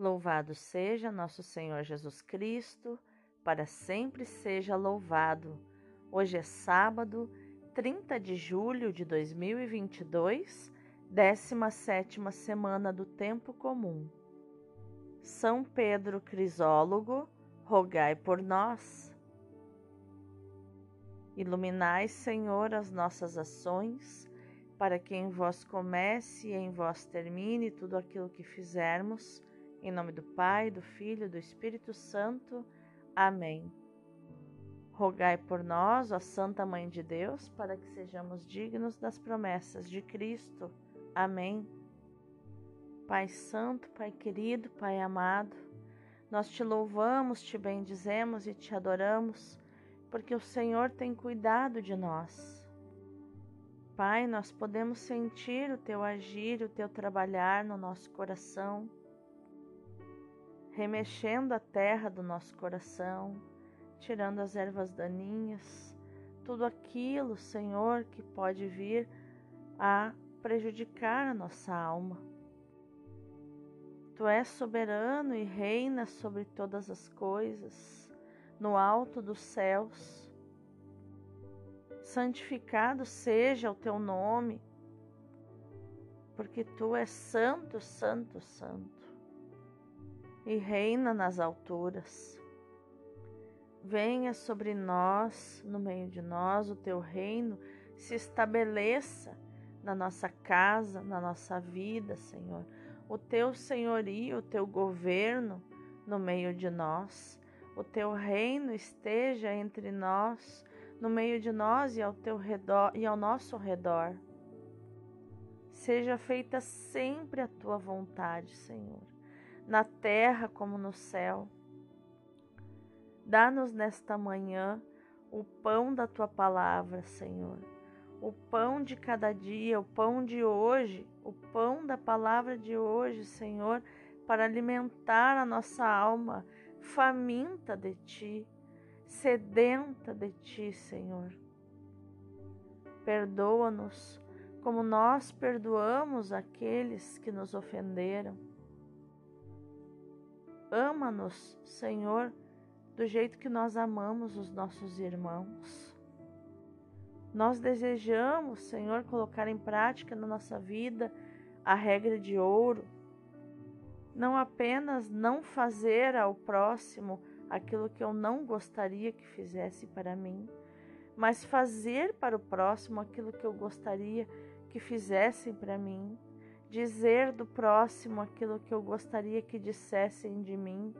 Louvado seja nosso Senhor Jesus Cristo, para sempre seja louvado. Hoje é sábado, 30 de julho de 2022, 17 semana do Tempo Comum. São Pedro Crisólogo, rogai por nós. Iluminai, Senhor, as nossas ações, para que em vós comece e em vós termine tudo aquilo que fizermos. Em nome do Pai, do Filho e do Espírito Santo. Amém. Rogai por nós, ó Santa Mãe de Deus, para que sejamos dignos das promessas de Cristo. Amém. Pai Santo, Pai querido, Pai amado, nós te louvamos, te bendizemos e te adoramos, porque o Senhor tem cuidado de nós. Pai, nós podemos sentir o teu agir, o teu trabalhar no nosso coração, remexendo a terra do nosso coração, tirando as ervas daninhas, tudo aquilo, Senhor, que pode vir a prejudicar a nossa alma. Tu és soberano e reina sobre todas as coisas, no alto dos céus. Santificado seja o teu nome, porque tu és santo, santo, santo, e reina nas alturas. Venha sobre nós, no meio de nós, o teu reino se estabeleça na nossa casa, na nossa vida, Senhor. O teu senhorio, o teu governo no meio de nós. O teu reino esteja entre nós, no meio de nós e ao teu redor e ao nosso redor. Seja feita sempre a tua vontade, Senhor, na terra como no céu. Dá-nos nesta manhã o pão da tua palavra, Senhor o pão de cada dia, o pão de hoje, o pão da palavra de hoje, Senhor, para alimentar a nossa alma faminta de Ti, sedenta de Ti, Senhor. Perdoa-nos como nós perdoamos aqueles que nos ofenderam. Ama-nos, Senhor, do jeito que nós amamos os nossos irmãos. Nós desejamos, Senhor, colocar em prática na nossa vida a regra de ouro. Não apenas não fazer ao próximo aquilo que eu não gostaria que fizesse para mim, mas fazer para o próximo aquilo que eu gostaria que fizessem para mim, dizer do próximo aquilo que eu gostaria que dissessem de mim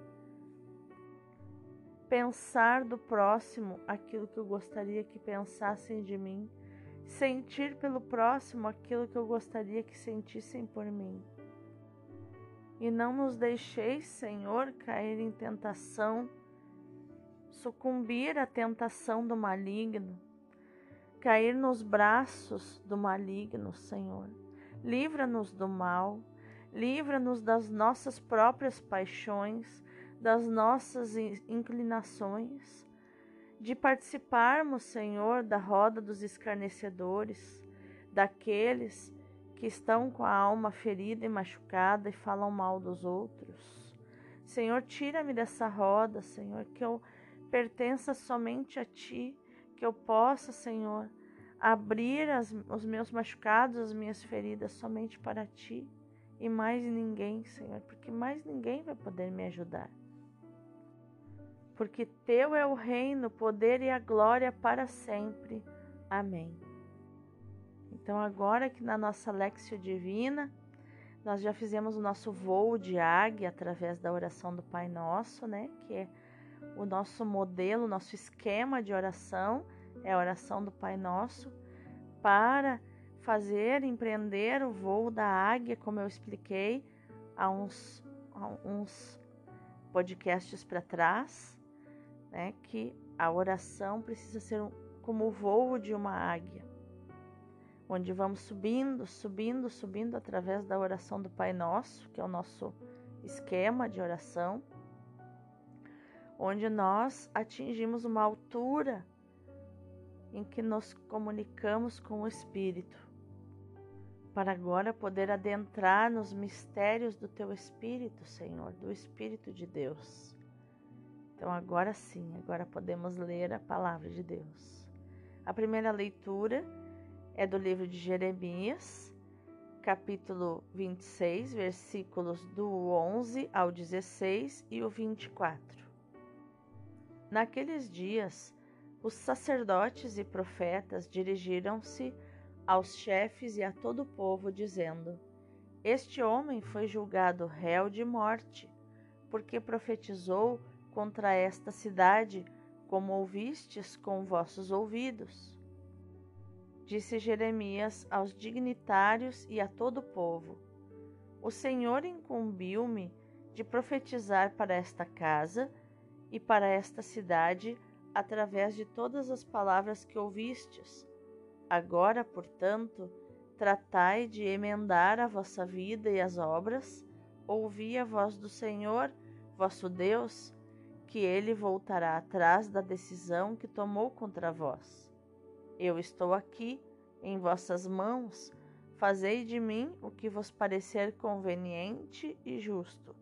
pensar do próximo aquilo que eu gostaria que pensassem de mim, sentir pelo próximo aquilo que eu gostaria que sentissem por mim. E não nos deixeis, Senhor, cair em tentação, sucumbir à tentação do maligno, cair nos braços do maligno, Senhor. Livra-nos do mal, livra-nos das nossas próprias paixões, das nossas inclinações, de participarmos, Senhor, da roda dos escarnecedores, daqueles que estão com a alma ferida e machucada e falam mal dos outros. Senhor, tira-me dessa roda, Senhor, que eu pertença somente a Ti, que eu possa, Senhor, abrir as, os meus machucados, as minhas feridas somente para Ti e mais ninguém, Senhor, porque mais ninguém vai poder me ajudar porque teu é o reino, o poder e a glória para sempre. Amém. Então, agora que na nossa Lexio Divina, nós já fizemos o nosso voo de águia através da oração do Pai Nosso, né? Que é o nosso modelo, o nosso esquema de oração, é a oração do Pai Nosso, para fazer, empreender o voo da águia, como eu expliquei há uns, há uns podcasts para trás né, que a oração precisa ser como o voo de uma águia, onde vamos subindo, subindo, subindo através da oração do Pai Nosso, que é o nosso esquema de oração, onde nós atingimos uma altura em que nos comunicamos com o Espírito. para agora poder adentrar nos mistérios do teu Espírito, Senhor, do Espírito de Deus. Então, agora sim, agora podemos ler a palavra de Deus. A primeira leitura é do livro de Jeremias, capítulo 26, versículos do 11 ao 16 e o 24. Naqueles dias, os sacerdotes e profetas dirigiram-se aos chefes e a todo o povo, dizendo: Este homem foi julgado réu de morte, porque profetizou contra esta cidade, como ouvistes com vossos ouvidos. Disse Jeremias aos dignitários e a todo o povo: O Senhor incumbiu-me de profetizar para esta casa e para esta cidade através de todas as palavras que ouvistes. Agora, portanto, tratai de emendar a vossa vida e as obras, ouvi a voz do Senhor, vosso Deus, que ele voltará atrás da decisão que tomou contra vós. Eu estou aqui, em vossas mãos, fazei de mim o que vos parecer conveniente e justo.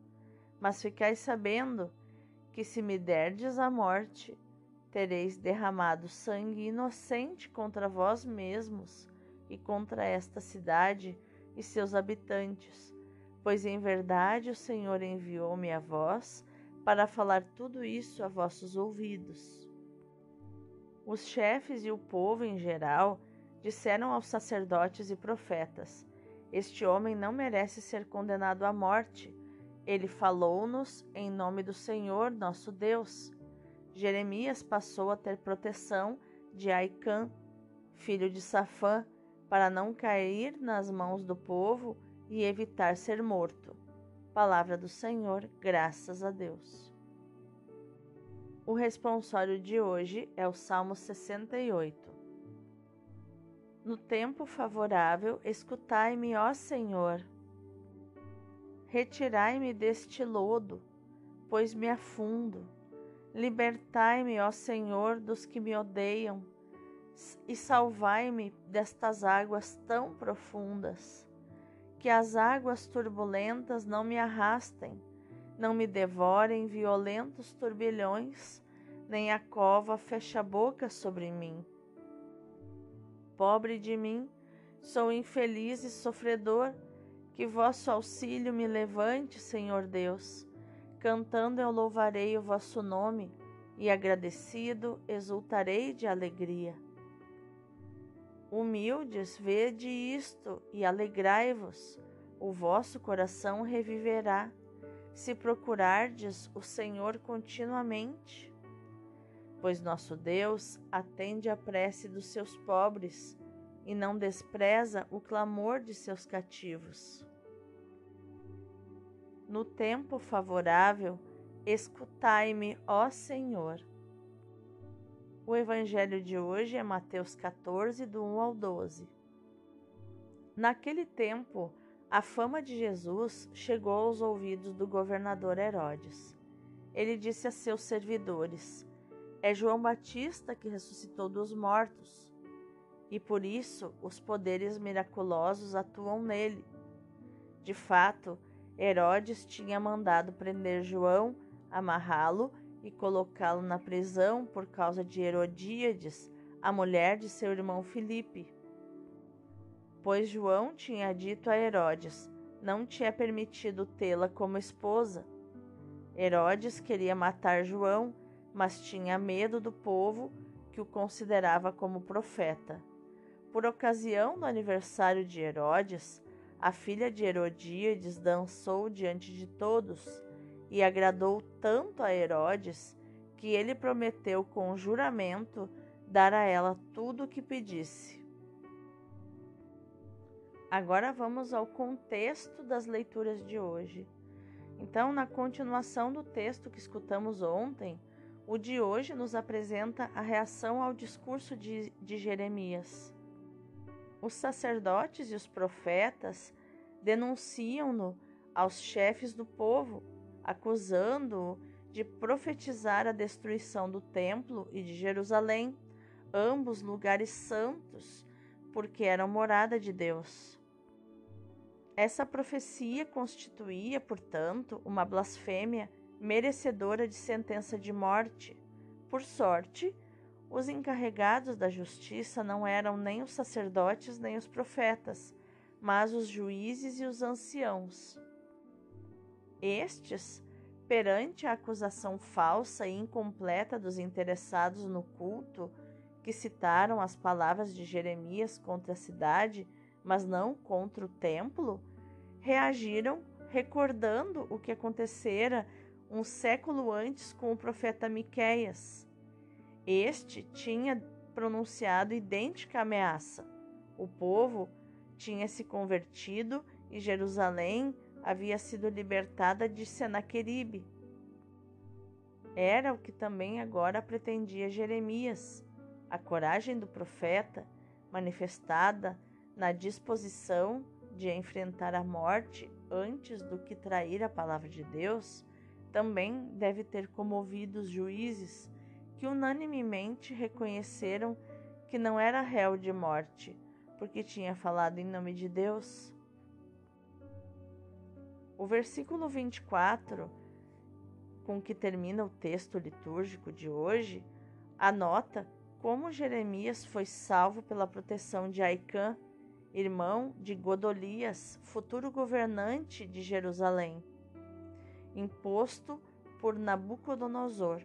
Mas ficai sabendo que se me derdes a morte, tereis derramado sangue inocente contra vós mesmos e contra esta cidade e seus habitantes, pois em verdade o Senhor enviou-me a vós para falar tudo isso a vossos ouvidos. Os chefes e o povo em geral disseram aos sacerdotes e profetas: Este homem não merece ser condenado à morte. Ele falou-nos em nome do Senhor nosso Deus. Jeremias passou a ter proteção de Aicã, filho de Safã, para não cair nas mãos do povo e evitar ser morto. Palavra do Senhor, graças a Deus. O responsório de hoje é o Salmo 68. No tempo favorável, escutai-me, ó Senhor. Retirai-me deste lodo, pois me afundo Libertai-me, ó Senhor, dos que me odeiam, e salvai-me destas águas tão profundas. Que as águas turbulentas não me arrastem, não me devorem violentos turbilhões, nem a cova feche a boca sobre mim. Pobre de mim, sou infeliz e sofredor, que vosso auxílio me levante, Senhor Deus Cantando eu louvarei o vosso nome, e agradecido exultarei de alegria. Humildes, vede isto e alegrai-vos, o vosso coração reviverá, se procurardes o Senhor continuamente. Pois nosso Deus atende à prece dos seus pobres e não despreza o clamor de seus cativos. No tempo favorável, escutai-me, ó Senhor. O evangelho de hoje é Mateus 14, do 1 ao 12. Naquele tempo, a fama de Jesus chegou aos ouvidos do governador Herodes. Ele disse a seus servidores: É João Batista que ressuscitou dos mortos, e por isso os poderes miraculosos atuam nele. De fato, Herodes tinha mandado prender João, amarrá-lo e colocá-lo na prisão por causa de Herodíades, a mulher de seu irmão Filipe. Pois João tinha dito a Herodes: não tinha permitido tê-la como esposa. Herodes queria matar João, mas tinha medo do povo que o considerava como profeta. Por ocasião do aniversário de Herodes, a filha de Herodíades dançou diante de todos e agradou tanto a Herodes que ele prometeu com juramento dar a ela tudo o que pedisse. Agora vamos ao contexto das leituras de hoje. Então, na continuação do texto que escutamos ontem, o de hoje nos apresenta a reação ao discurso de, de Jeremias. Os sacerdotes e os profetas denunciam-no aos chefes do povo, acusando-o de profetizar a destruição do templo e de Jerusalém, ambos lugares santos, porque eram morada de Deus. Essa profecia constituía, portanto, uma blasfêmia merecedora de sentença de morte. Por sorte, os encarregados da justiça não eram nem os sacerdotes nem os profetas, mas os juízes e os anciãos. Estes, perante a acusação falsa e incompleta dos interessados no culto, que citaram as palavras de Jeremias contra a cidade, mas não contra o templo, reagiram recordando o que acontecera um século antes com o profeta Miqueias. Este tinha pronunciado idêntica ameaça. O povo tinha se convertido e Jerusalém havia sido libertada de Senaqueribe. Era o que também agora pretendia Jeremias. A coragem do profeta, manifestada na disposição de enfrentar a morte antes do que trair a palavra de Deus, também deve ter comovido os juízes que unanimemente reconheceram que não era réu de morte, porque tinha falado em nome de Deus. O versículo 24, com que termina o texto litúrgico de hoje, anota como Jeremias foi salvo pela proteção de Aicã, irmão de Godolias, futuro governante de Jerusalém, imposto por Nabucodonosor.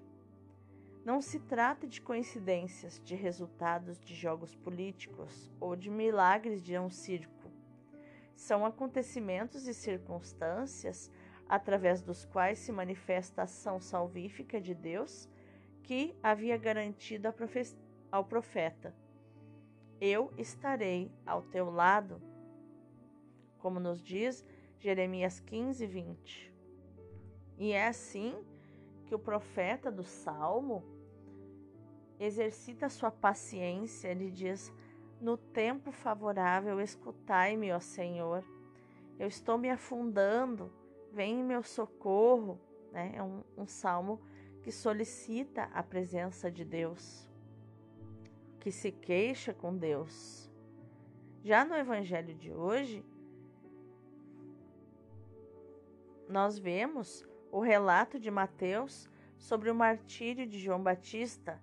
Não se trata de coincidências, de resultados de jogos políticos ou de milagres de um circo. São acontecimentos e circunstâncias através dos quais se manifesta a ação salvífica de Deus que havia garantido ao profeta eu estarei ao teu lado, como nos diz Jeremias 15, 20. E é assim que o profeta do Salmo exercita sua paciência, ele diz: No tempo favorável, escutai-me, ó Senhor. Eu estou me afundando, vem em meu socorro. Né? É um, um salmo que solicita a presença de Deus que se queixa com Deus. Já no evangelho de hoje, nós vemos o relato de Mateus sobre o martírio de João Batista,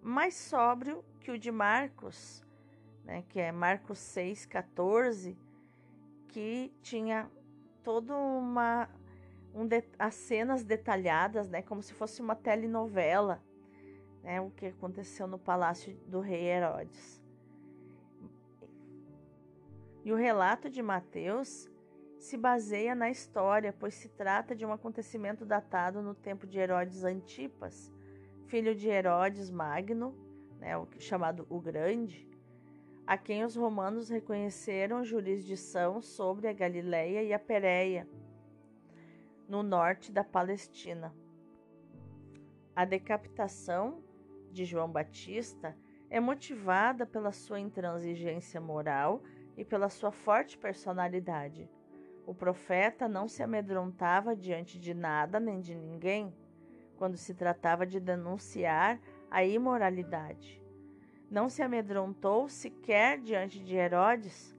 mais sóbrio que o de Marcos, né, que é Marcos 6,14, que tinha toda uma um de, as cenas detalhadas, né, como se fosse uma telenovela né, o que aconteceu no palácio do rei Herodes. E o relato de Mateus se baseia na história, pois se trata de um acontecimento datado no tempo de Herodes Antipas, filho de Herodes Magno, né, chamado o Grande, a quem os romanos reconheceram jurisdição sobre a Galileia e a Pérea, no norte da Palestina. A decapitação de João Batista é motivada pela sua intransigência moral e pela sua forte personalidade. O profeta não se amedrontava diante de nada nem de ninguém quando se tratava de denunciar a imoralidade. Não se amedrontou sequer diante de Herodes,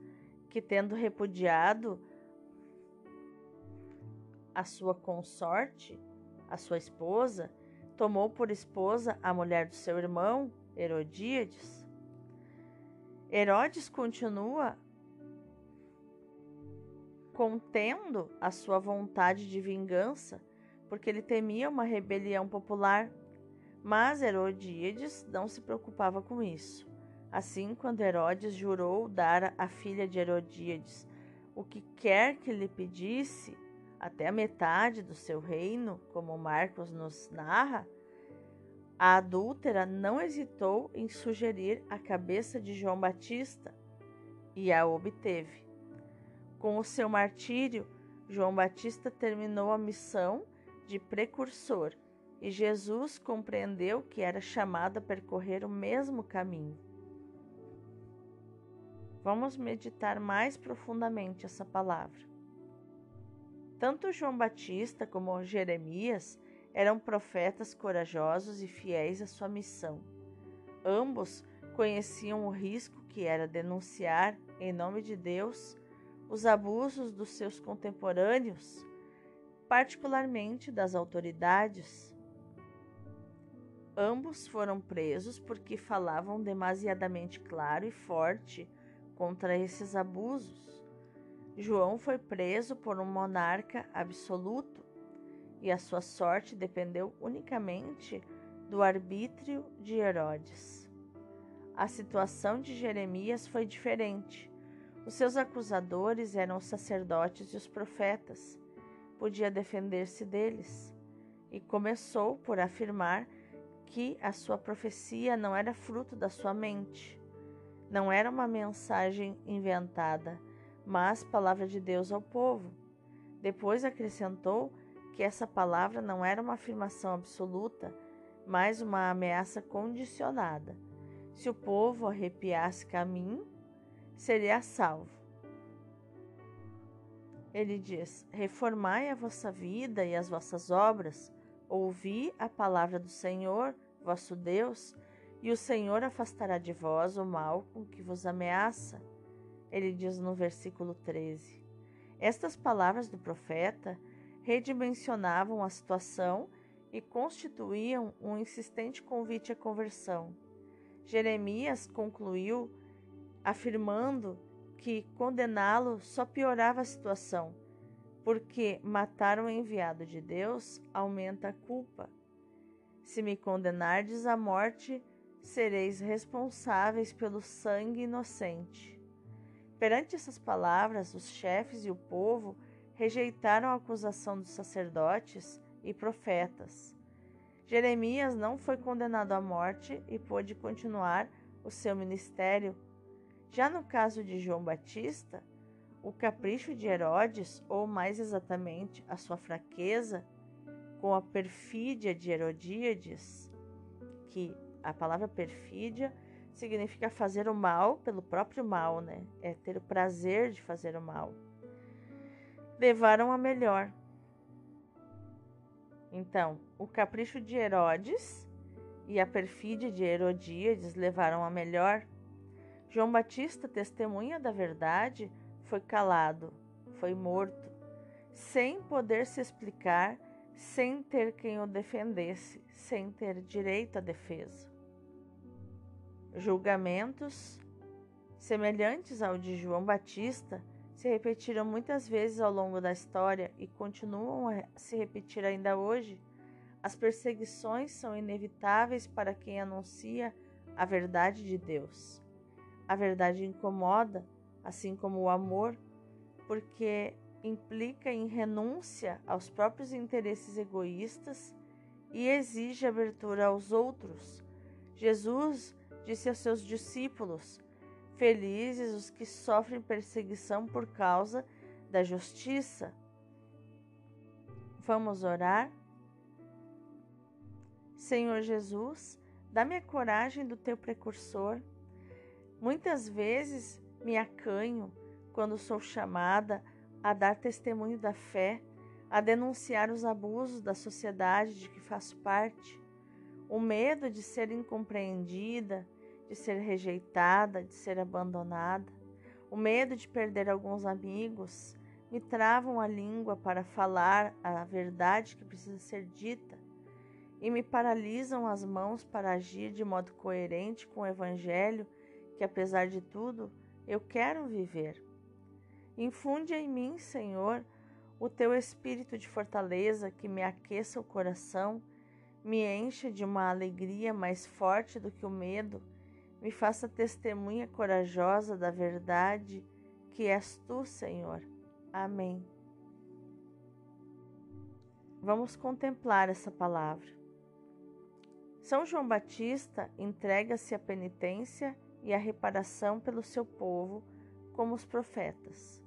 que, tendo repudiado a sua consorte, a sua esposa, tomou por esposa a mulher do seu irmão, Herodíades. Herodes continua contendo a sua vontade de vingança, porque ele temia uma rebelião popular. Mas Herodíades não se preocupava com isso. Assim, quando Herodes jurou dar à filha de Herodíades o que quer que lhe pedisse, até a metade do seu reino, como Marcos nos narra, a adúltera não hesitou em sugerir a cabeça de João Batista e a obteve. Com o seu martírio, João Batista terminou a missão de precursor e Jesus compreendeu que era chamado a percorrer o mesmo caminho. Vamos meditar mais profundamente essa palavra. Tanto João Batista como Jeremias eram profetas corajosos e fiéis à sua missão. Ambos conheciam o risco que era denunciar, em nome de Deus, os abusos dos seus contemporâneos, particularmente das autoridades. Ambos foram presos porque falavam demasiadamente claro e forte contra esses abusos. João foi preso por um monarca absoluto e a sua sorte dependeu unicamente do arbítrio de Herodes. A situação de Jeremias foi diferente. Os seus acusadores eram os sacerdotes e os profetas. Podia defender-se deles. E começou por afirmar que a sua profecia não era fruto da sua mente, não era uma mensagem inventada, mas palavra de Deus ao povo. Depois acrescentou que essa palavra não era uma afirmação absoluta, mas uma ameaça condicionada. Se o povo arrepiasse caminho, seria salvo. Ele diz: Reformai a vossa vida e as vossas obras, ouvi a palavra do Senhor, vosso Deus, e o Senhor afastará de vós o mal com que vos ameaça. Ele diz no versículo 13. Estas palavras do profeta redimensionavam a situação e constituíam um insistente convite à conversão. Jeremias concluiu afirmando que condená-lo só piorava a situação, porque matar o enviado de Deus aumenta a culpa. Se me condenardes à morte, sereis responsáveis pelo sangue inocente. Perante essas palavras, os chefes e o povo rejeitaram a acusação dos sacerdotes e profetas. Jeremias não foi condenado à morte e pôde continuar o seu ministério. Já no caso de João Batista, o capricho de Herodes, ou mais exatamente, a sua fraqueza, com a perfídia de Herodíades, que a palavra perfídia significa fazer o mal pelo próprio mal, né? É ter o prazer de fazer o mal levaram a melhor. Então, o capricho de Herodes e a perfídia de Herodíades levaram a melhor. João Batista, testemunha da verdade, foi calado, foi morto, sem poder se explicar, sem ter quem o defendesse, sem ter direito à defesa. Julgamentos semelhantes ao de João Batista se repetiram muitas vezes ao longo da história e continuam a se repetir ainda hoje, as perseguições são inevitáveis para quem anuncia a verdade de Deus. A verdade incomoda, assim como o amor, porque implica em renúncia aos próprios interesses egoístas e exige abertura aos outros. Jesus disse aos seus discípulos: Felizes os que sofrem perseguição por causa da justiça. Vamos orar? Senhor Jesus, dá-me a coragem do teu precursor. Muitas vezes me acanho quando sou chamada a dar testemunho da fé, a denunciar os abusos da sociedade de que faço parte. O medo de ser incompreendida, de ser rejeitada, de ser abandonada. O medo de perder alguns amigos me travam a língua para falar a verdade que precisa ser dita e me paralisam as mãos para agir de modo coerente com o Evangelho que, apesar de tudo, eu quero viver. Infunde em mim, Senhor, o teu espírito de fortaleza que me aqueça o coração, me encha de uma alegria mais forte do que o medo me faça testemunha corajosa da verdade que és tu, Senhor. Amém. Vamos contemplar essa palavra. São João Batista entrega-se à penitência e à reparação pelo seu povo, como os profetas.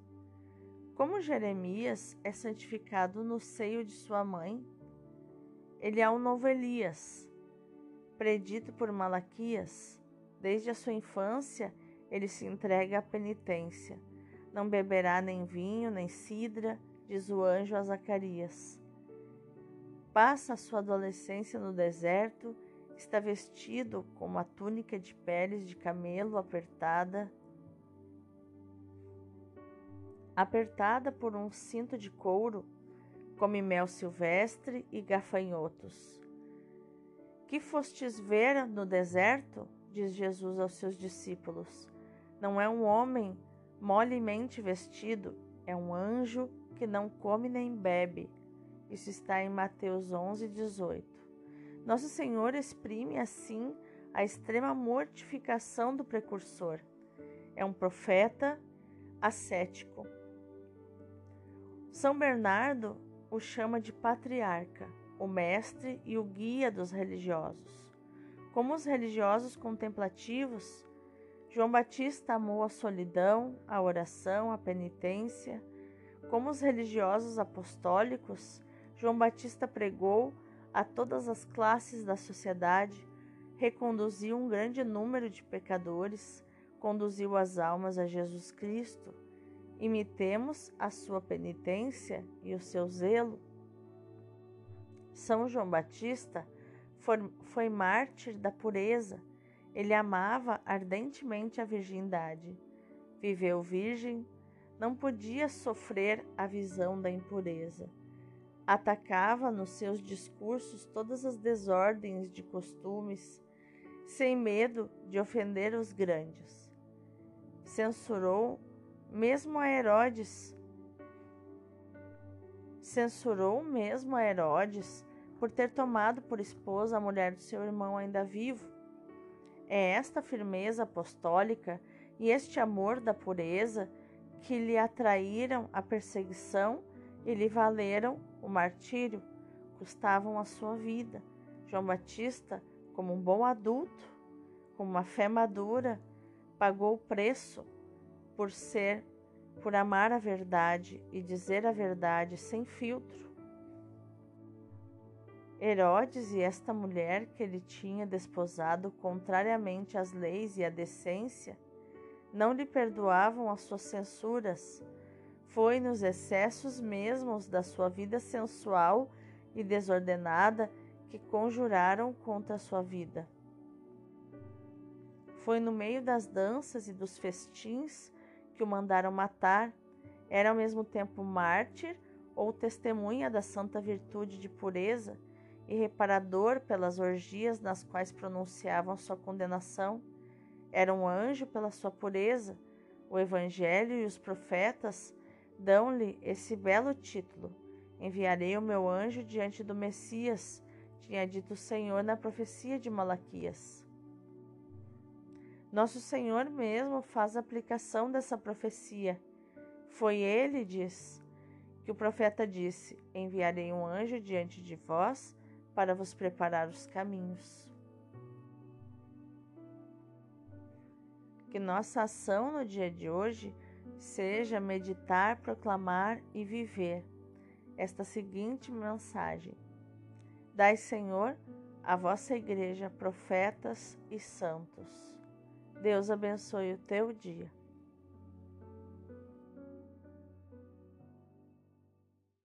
Como Jeremias é santificado no seio de sua mãe, ele é um novo Elias, predito por Malaquias Desde a sua infância, ele se entrega à penitência. Não beberá nem vinho, nem cidra, diz o anjo a Zacarias. Passa a sua adolescência no deserto, está vestido com uma túnica de peles de camelo apertada. apertada por um cinto de couro, come mel silvestre e gafanhotos. Que fostes ver no deserto? diz Jesus aos seus discípulos. Não é um homem molemente vestido, é um anjo que não come nem bebe. Isso está em Mateus 11, 18. Nosso Senhor exprime assim a extrema mortificação do precursor. É um profeta ascético. São Bernardo o chama de patriarca, o mestre e o guia dos religiosos. Como os religiosos contemplativos, João Batista amou a solidão, a oração, a penitência. Como os religiosos apostólicos, João Batista pregou a todas as classes da sociedade, reconduziu um grande número de pecadores, conduziu as almas a Jesus Cristo. Imitemos a sua penitência e o seu zelo. São João Batista foi, mártir da pureza ele amava ardentemente a virgindade. Viveu virgem, não podia sofrer a visão da impureza. Atacava nos seus discursos todas as desordens de costumes, sem medo de ofender os grandes. Censurou mesmo a Herodes. Censurou mesmo a Herodes por ter tomado por esposa a mulher do seu irmão ainda vivo é esta firmeza apostólica e este amor da pureza que lhe atraíram a perseguição e lhe valeram o martírio, custavam a sua vida. João Batista, como um bom adulto, com uma fé madura, pagou o preço por ser, por amar a verdade e dizer a verdade sem filtro. Herodes e esta mulher que ele tinha desposado contrariamente às leis e à decência, não lhe perdoavam as suas censuras. Foi nos excessos mesmos da sua vida sensual e desordenada que conjuraram contra sua vida. Foi no meio das danças e dos festins que o mandaram matar. Era ao mesmo tempo mártir ou testemunha da santa virtude de pureza e reparador pelas orgias nas quais pronunciavam sua condenação. Era um anjo pela sua pureza. O Evangelho e os profetas dão-lhe esse belo título: Enviarei o meu anjo diante do Messias, tinha dito o Senhor na profecia de Malaquias. Nosso Senhor mesmo faz aplicação dessa profecia. Foi ele, diz, que o profeta disse: Enviarei um anjo diante de vós para vos preparar os caminhos. Que nossa ação no dia de hoje seja meditar, proclamar e viver esta seguinte mensagem: Dai, Senhor, a vossa igreja profetas e santos. Deus abençoe o teu dia.